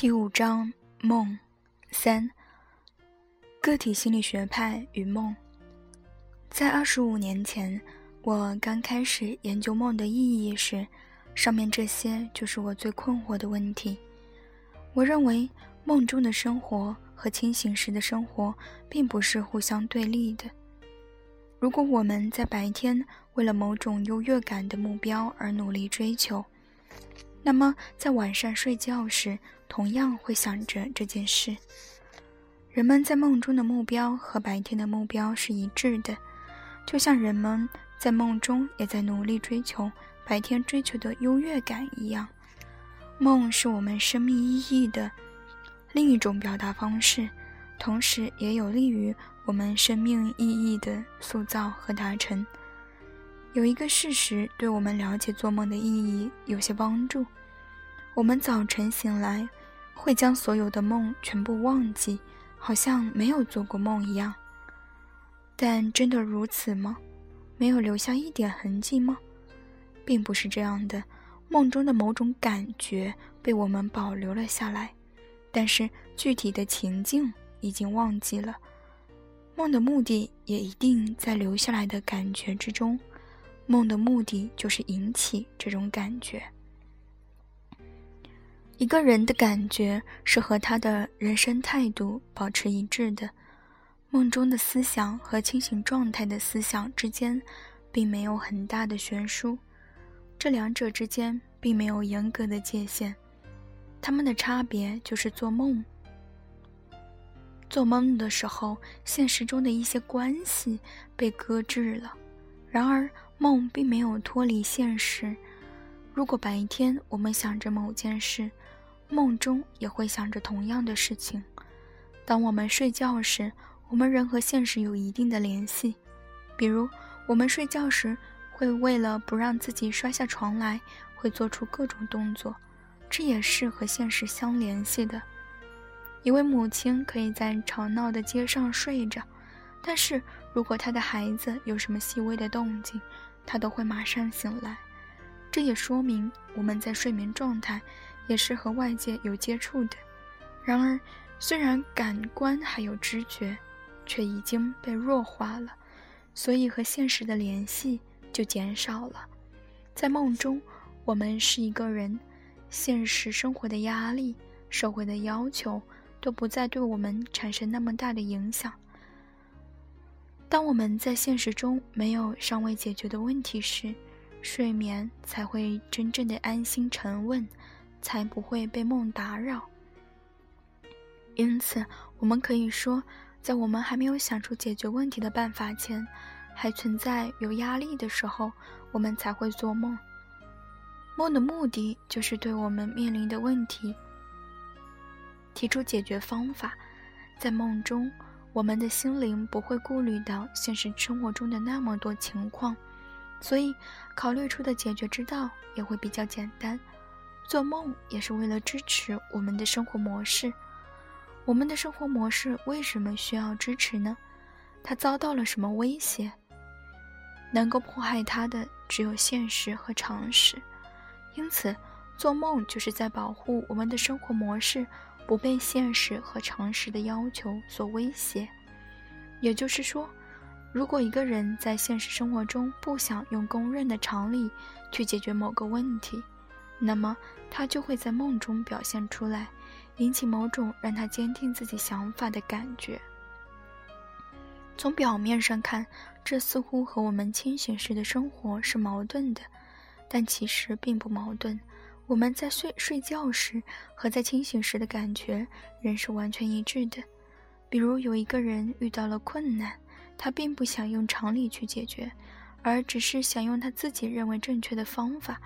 第五章梦三个体心理学派与梦。在二十五年前，我刚开始研究梦的意义时，上面这些就是我最困惑的问题。我认为梦中的生活和清醒时的生活并不是互相对立的。如果我们在白天为了某种优越感的目标而努力追求，那么在晚上睡觉时，同样会想着这件事。人们在梦中的目标和白天的目标是一致的，就像人们在梦中也在努力追求白天追求的优越感一样。梦是我们生命意义的另一种表达方式，同时也有利于我们生命意义的塑造和达成。有一个事实对我们了解做梦的意义有些帮助：我们早晨醒来。会将所有的梦全部忘记，好像没有做过梦一样。但真的如此吗？没有留下一点痕迹吗？并不是这样的。梦中的某种感觉被我们保留了下来，但是具体的情境已经忘记了。梦的目的也一定在留下来的感觉之中。梦的目的就是引起这种感觉。一个人的感觉是和他的人生态度保持一致的。梦中的思想和清醒状态的思想之间，并没有很大的悬殊，这两者之间并没有严格的界限。他们的差别就是做梦。做梦的时候，现实中的一些关系被搁置了；然而，梦并没有脱离现实。如果白天我们想着某件事，梦中也会想着同样的事情。当我们睡觉时，我们人和现实有一定的联系。比如，我们睡觉时会为了不让自己摔下床来，会做出各种动作，这也是和现实相联系的。一位母亲可以在吵闹的街上睡着，但是如果她的孩子有什么细微的动静，他都会马上醒来。这也说明我们在睡眠状态。也是和外界有接触的，然而，虽然感官还有知觉，却已经被弱化了，所以和现实的联系就减少了。在梦中，我们是一个人，现实生活的压力、社会的要求都不再对我们产生那么大的影响。当我们在现实中没有尚未解决的问题时，睡眠才会真正的安心沉稳。才不会被梦打扰。因此，我们可以说，在我们还没有想出解决问题的办法前，还存在有压力的时候，我们才会做梦。梦的目的就是对我们面临的问题提出解决方法。在梦中，我们的心灵不会顾虑到现实生活中的那么多情况，所以考虑出的解决之道也会比较简单。做梦也是为了支持我们的生活模式。我们的生活模式为什么需要支持呢？它遭到了什么威胁？能够迫害它的只有现实和常识。因此，做梦就是在保护我们的生活模式不被现实和常识的要求所威胁。也就是说，如果一个人在现实生活中不想用公认的常理去解决某个问题，那么他就会在梦中表现出来，引起某种让他坚定自己想法的感觉。从表面上看，这似乎和我们清醒时的生活是矛盾的，但其实并不矛盾。我们在睡睡觉时和在清醒时的感觉仍是完全一致的。比如有一个人遇到了困难，他并不想用常理去解决，而只是想用他自己认为正确的方法。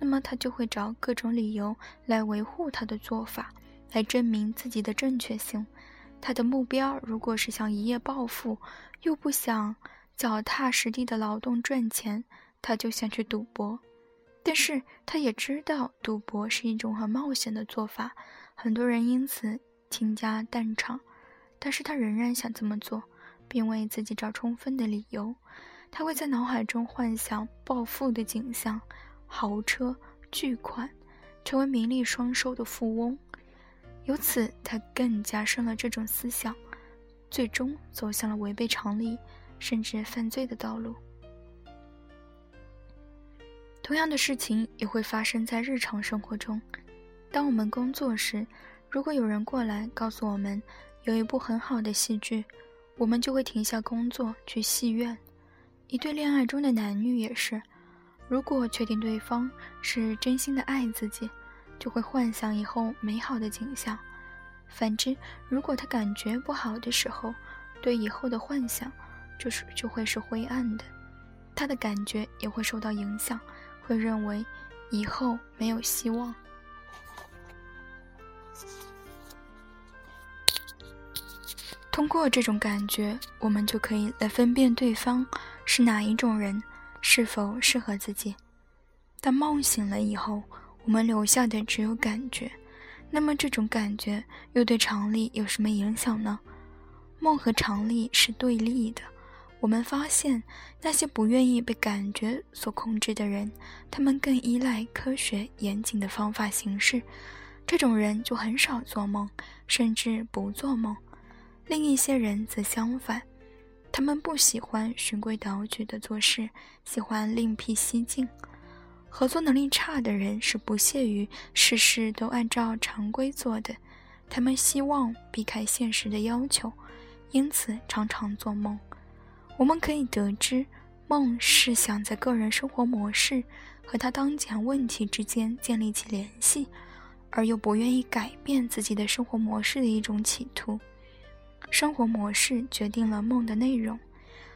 那么他就会找各种理由来维护他的做法，来证明自己的正确性。他的目标如果是想一夜暴富，又不想脚踏实地的劳动赚钱，他就想去赌博。但是他也知道赌博是一种很冒险的做法，很多人因此倾家荡产。但是他仍然想这么做，并为自己找充分的理由。他会在脑海中幻想暴富的景象。豪车、巨款，成为名利双收的富翁。由此他更加深了这种思想，最终走向了违背常理甚至犯罪的道路。同样的事情也会发生在日常生活中。当我们工作时，如果有人过来告诉我们有一部很好的戏剧，我们就会停下工作去戏院。一对恋爱中的男女也是，如果确定对方是真心的爱自己，就会幻想以后美好的景象；反之，如果他感觉不好的时候，对以后的幻想就是就会是灰暗的，他的感觉也会受到影响，会认为以后没有希望。通过这种感觉，我们就可以来分辨对方是哪一种人，是否适合自己。当梦醒了以后，我们留下的只有感觉，那么这种感觉又对常理有什么影响呢？梦和常理是对立的。我们发现，那些不愿意被感觉所控制的人，他们更依赖科学严谨的方法行事。这种人就很少做梦，甚至不做梦。另一些人则相反，他们不喜欢循规蹈矩的做事，喜欢另辟蹊径。合作能力差的人是不屑于事事都按照常规做的，他们希望避开现实的要求，因此常常做梦。我们可以得知，梦是想在个人生活模式和他当前问题之间建立起联系，而又不愿意改变自己的生活模式的一种企图。生活模式决定了梦的内容，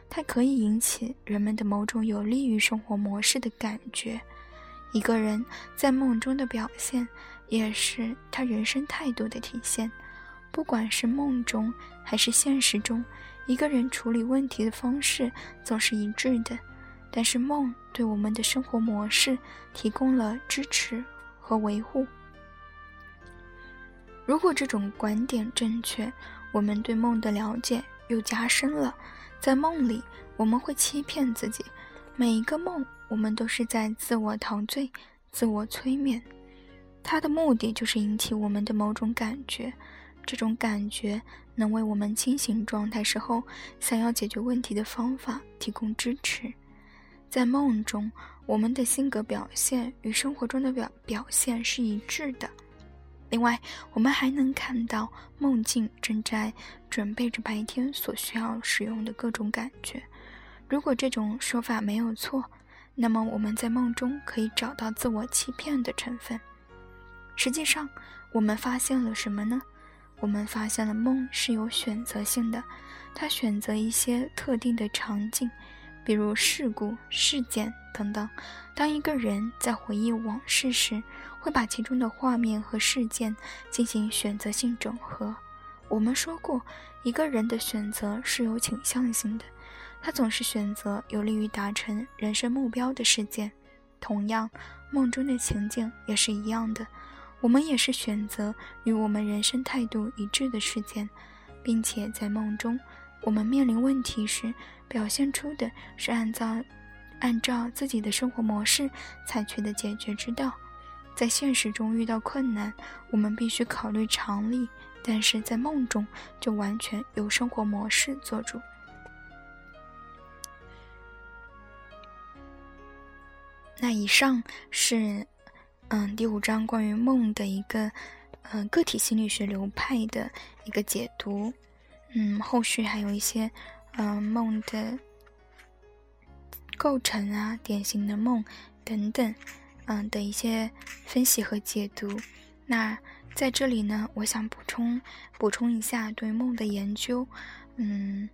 它可以引起人们的某种有利于生活模式的感觉。一个人在梦中的表现，也是他人生态度的体现。不管是梦中还是现实中，一个人处理问题的方式总是一致的。但是梦对我们的生活模式提供了支持和维护。如果这种观点正确，我们对梦的了解又加深了。在梦里，我们会欺骗自己，每一个梦，我们都是在自我陶醉、自我催眠。它的目的就是引起我们的某种感觉，这种感觉能为我们清醒状态时候想要解决问题的方法提供支持。在梦中，我们的性格表现与生活中的表表现是一致的。另外，我们还能看到梦境正在准备着白天所需要使用的各种感觉。如果这种说法没有错，那么我们在梦中可以找到自我欺骗的成分。实际上，我们发现了什么呢？我们发现了梦是有选择性的，它选择一些特定的场景。比如事故、事件等等。当一个人在回忆往事时，会把其中的画面和事件进行选择性整合。我们说过，一个人的选择是有倾向性的，他总是选择有利于达成人生目标的事件。同样，梦中的情景也是一样的，我们也是选择与我们人生态度一致的事件，并且在梦中。我们面临问题时，表现出的是按照按照自己的生活模式采取的解决之道。在现实中遇到困难，我们必须考虑常理；但是在梦中，就完全由生活模式做主。那以上是嗯第五章关于梦的一个嗯个体心理学流派的一个解读。嗯，后续还有一些，嗯，梦的构成啊，典型的梦等等，嗯的一些分析和解读。那在这里呢，我想补充补充一下对梦的研究。嗯，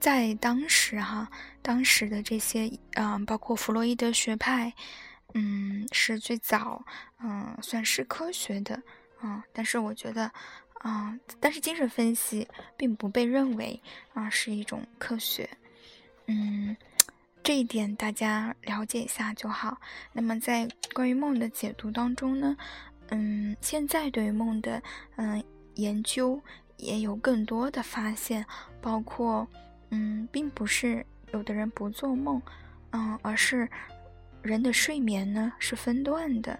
在当时哈，当时的这些，嗯，包括弗洛伊德学派，嗯，是最早，嗯，算是科学的，嗯，但是我觉得。啊，但是精神分析并不被认为啊是一种科学，嗯，这一点大家了解一下就好。那么在关于梦的解读当中呢，嗯，现在对于梦的嗯研究也有更多的发现，包括嗯，并不是有的人不做梦，嗯，而是人的睡眠呢是分段的。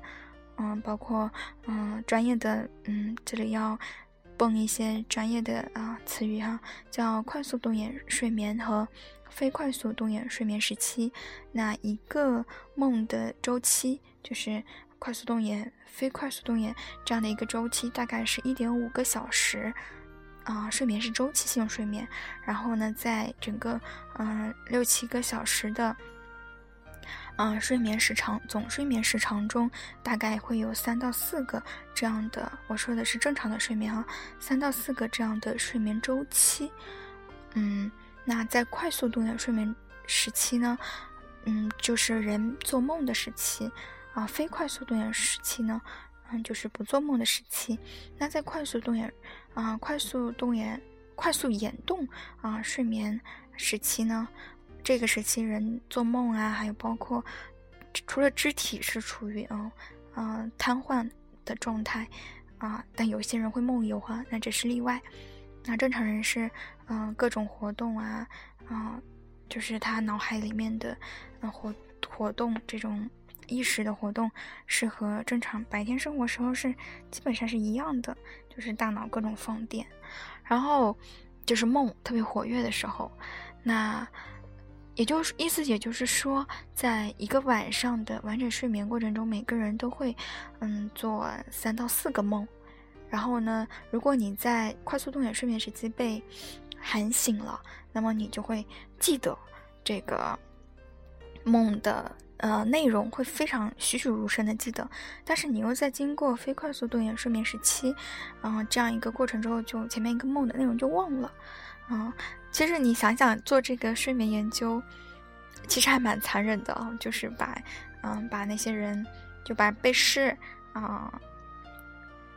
嗯，包括嗯专业的嗯，这里要蹦一些专业的啊词语哈，叫快速动眼睡眠和非快速动眼睡眠时期。那一个梦的周期就是快速动眼、非快速动眼这样的一个周期，大概是一点五个小时。啊，睡眠是周期性睡眠，然后呢，在整个嗯六七个小时的啊睡眠时长总睡眠时长中，大概会有三到四个这样的，我说的是正常的睡眠哈，三到四个这样的睡眠周期。嗯，那在快速动眼睡眠时期呢，嗯，就是人做梦的时期啊，非快速动眼时期呢。嗯，就是不做梦的时期。那在快速动眼，啊，快速动眼、快速眼动啊，睡眠时期呢，这个时期人做梦啊，还有包括除了肢体是处于嗯嗯瘫痪的状态啊，但有些人会梦游啊，那这是例外。那正常人是嗯各种活动啊啊，就是他脑海里面的嗯活活动这种。意识的活动是和正常白天生活时候是基本上是一样的，就是大脑各种放电，然后就是梦特别活跃的时候，那也就是意思，也就是说，在一个晚上的完整睡眠过程中，每个人都会嗯做三到四个梦，然后呢，如果你在快速动眼睡眠时期被喊醒了，那么你就会记得这个梦的。呃，内容会非常栩栩如生的记得，但是你又在经过非快速动眼睡眠时期，嗯，这样一个过程之后，就前面一个梦的内容就忘了，嗯，其实你想想做这个睡眠研究，其实还蛮残忍的，就是把，嗯，把那些人就把被试啊，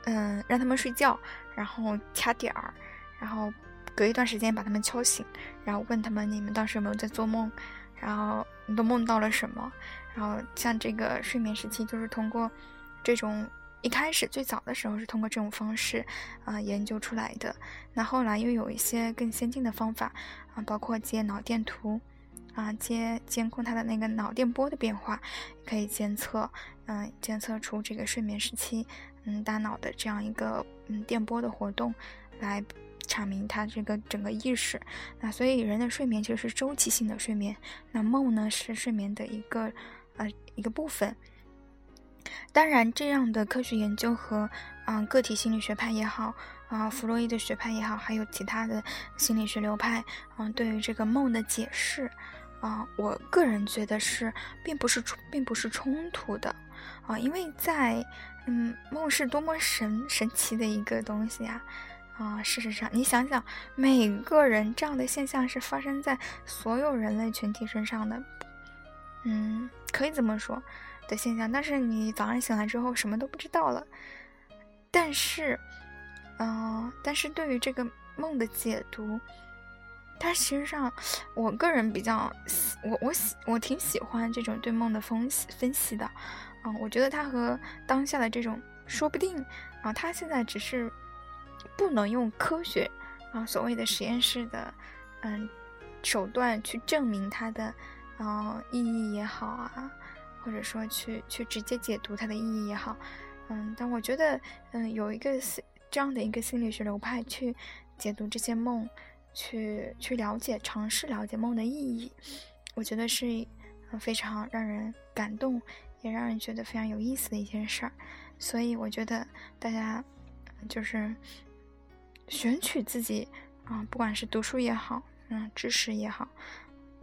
嗯，让他们睡觉，然后掐点儿，然后隔一段时间把他们敲醒，然后问他们你们当时有没有在做梦。然后你都梦到了什么？然后像这个睡眠时期，就是通过这种一开始最早的时候是通过这种方式啊研究出来的。那后来又有一些更先进的方法啊，包括接脑电图啊，接监控它的那个脑电波的变化，可以监测嗯监测出这个睡眠时期嗯大脑的这样一个嗯电波的活动来。阐明他这个整个意识，那所以人的睡眠就是周期性的睡眠，那梦呢是睡眠的一个呃一个部分。当然，这样的科学研究和嗯个体心理学派也好啊，弗洛伊德学派也好，还有其他的心理学流派嗯，对于这个梦的解释啊，我个人觉得是并不是并不是冲突的。啊，因为在嗯梦是多么神神奇的一个东西啊。啊，事实上，你想想，每个人这样的现象是发生在所有人类群体身上的，嗯，可以这么说的现象。但是你早上醒来之后什么都不知道了。但是，嗯，但是对于这个梦的解读，它其实上，我个人比较，我我喜我挺喜欢这种对梦的分析分析的。嗯，我觉得它和当下的这种，说不定啊，它现在只是。不能用科学啊，所谓的实验室的嗯手段去证明它的啊意义也好啊，或者说去去直接解读它的意义也好，嗯，但我觉得嗯有一个这样的一个心理学流派去解读这些梦，去去了解尝试了解梦的意义，我觉得是非常让人感动，也让人觉得非常有意思的一件事儿，所以我觉得大家就是。选取自己啊，不管是读书也好，嗯，知识也好，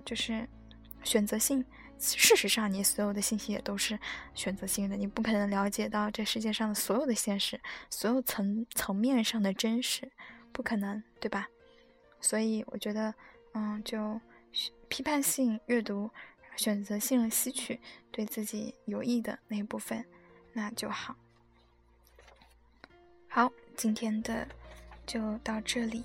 就是选择性。事实上，你所有的信息也都是选择性的，你不可能了解到这世界上的所有的现实，所有层层面上的真实，不可能，对吧？所以，我觉得，嗯，就批判性阅读，选择性吸取对自己有益的那一部分，那就好。好，今天的。就到这里。